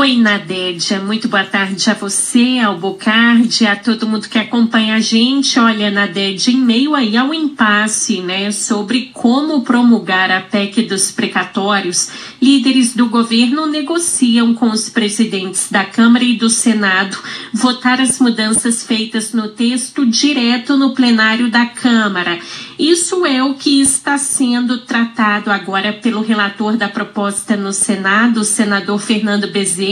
Oi, Nadédia. Muito boa tarde a você, ao Bocardi, a todo mundo que acompanha a gente. Olha, Nadédia, em meio aí ao impasse, né, sobre como promulgar a PEC dos precatórios, líderes do governo negociam com os presidentes da Câmara e do Senado votar as mudanças feitas no texto direto no plenário da Câmara. Isso é o que está sendo tratado agora pelo relator da proposta no Senado, o senador Fernando Bezerra,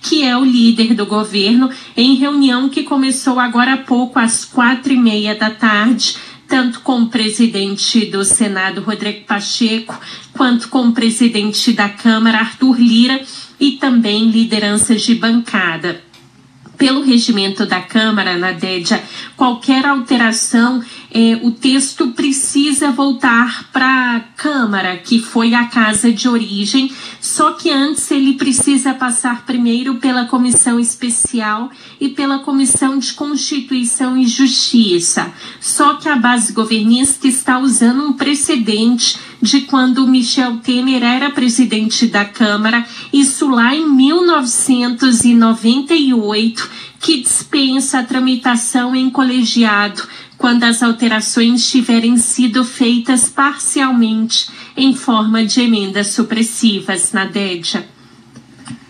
que é o líder do governo, em reunião que começou agora há pouco, às quatro e meia da tarde tanto com o presidente do Senado, Rodrigo Pacheco, quanto com o presidente da Câmara, Arthur Lira, e também lideranças de bancada. Pelo regimento da Câmara, Nadédia, qualquer alteração, eh, o texto precisa voltar para a Câmara, que foi a casa de origem, só que antes ele precisa passar primeiro pela comissão especial e pela comissão de Constituição e Justiça. Só que a base governista está usando um precedente de quando Michel Temer era presidente da Câmara, isso lá em 1998, que dispensa a tramitação em colegiado quando as alterações tiverem sido feitas parcialmente em forma de emendas supressivas na DEDIA.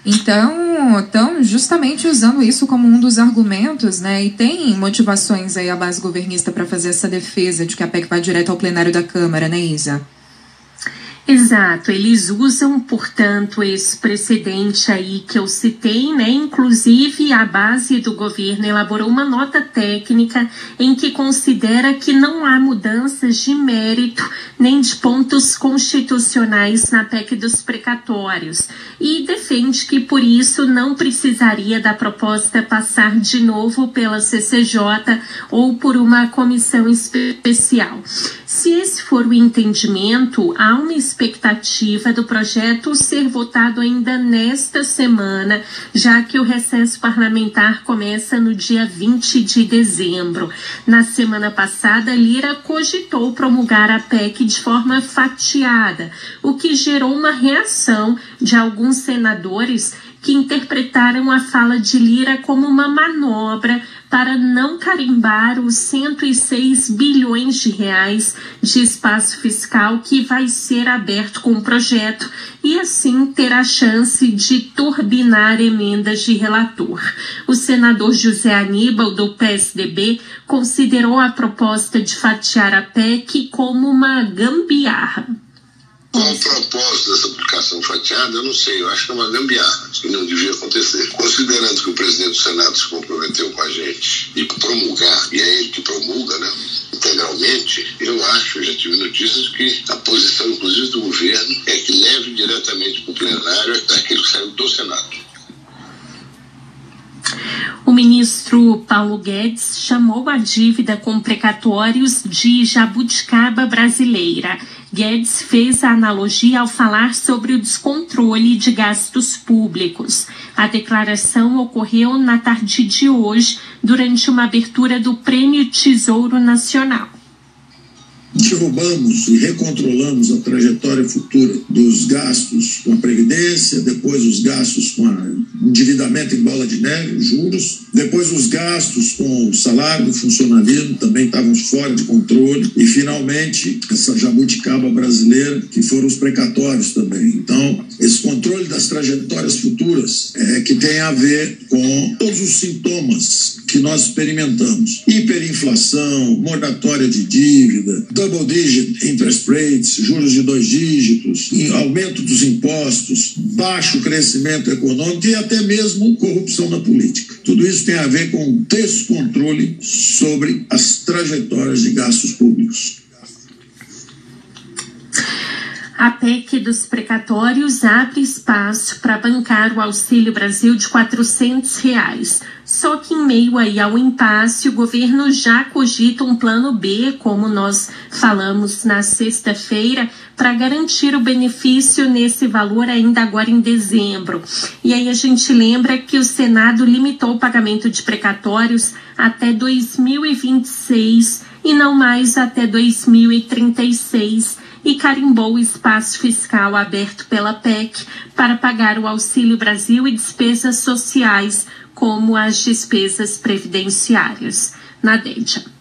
Então, estão justamente usando isso como um dos argumentos, né? E tem motivações aí a base governista para fazer essa defesa de que a PEC vai direto ao plenário da Câmara, né, Isa? Exato, eles usam, portanto, esse precedente aí que eu citei, né? Inclusive, a base do governo elaborou uma nota técnica em que considera que não há mudanças de mérito nem de pontos constitucionais na PEC dos precatórios e defende que, por isso, não precisaria da proposta passar de novo pela CCJ ou por uma comissão especial. Se esse for o entendimento, há uma expectativa do projeto ser votado ainda nesta semana, já que o recesso parlamentar começa no dia 20 de dezembro. Na semana passada, Lira cogitou promulgar a PEC de forma fatiada, o que gerou uma reação de alguns senadores que interpretaram a fala de Lira como uma manobra para não carimbar os 106 bilhões de reais de espaço fiscal que vai ser aberto com o projeto e assim ter a chance de turbinar emendas de relator. O senador José Aníbal, do PSDB, considerou a proposta de fatiar a PEC como uma gambiarra. Qual o propósito dessa publicação fatiada? Eu não sei, eu acho que é uma gambiarra, que não devia acontecer. Considerando que o presidente do Senado se comprometeu com a gente e promulgar, e é ele que promulga, né? integralmente, eu acho, já tive notícias que a posição, inclusive, do governo é que leve diretamente para o plenário aquilo que saiu do Senado. O ministro Paulo Guedes chamou a dívida com precatórios de jabuticaba brasileira Guedes fez a analogia ao falar sobre o descontrole de gastos públicos. A declaração ocorreu na tarde de hoje, durante uma abertura do Prêmio Tesouro Nacional derrubamos e recontrolamos a trajetória futura dos gastos com a Previdência, depois os gastos com o endividamento em bola de neve, juros, depois os gastos com o salário do funcionalismo também estavam fora de controle, e finalmente essa jabuticaba brasileira, que foram os precatórios também. Então, esse controle das trajetórias futuras é que tem a ver com todos os sintomas que nós experimentamos: hiperinflação, moratória de dívida, double digit interest rates, juros de dois dígitos, aumento dos impostos, baixo crescimento econômico e até mesmo corrupção na política. Tudo isso tem a ver com descontrole sobre as trajetórias de gastos públicos. A PEC dos precatórios abre espaço para bancar o Auxílio Brasil de 400 reais. Só que em meio aí ao impasse, o governo já cogita um plano B, como nós falamos na sexta-feira, para garantir o benefício nesse valor ainda agora em dezembro. E aí a gente lembra que o Senado limitou o pagamento de precatórios até 2026 e não mais até 2036 e carimbou o espaço fiscal aberto pela PEC para pagar o Auxílio Brasil e despesas sociais, como as despesas previdenciárias. Nadeja.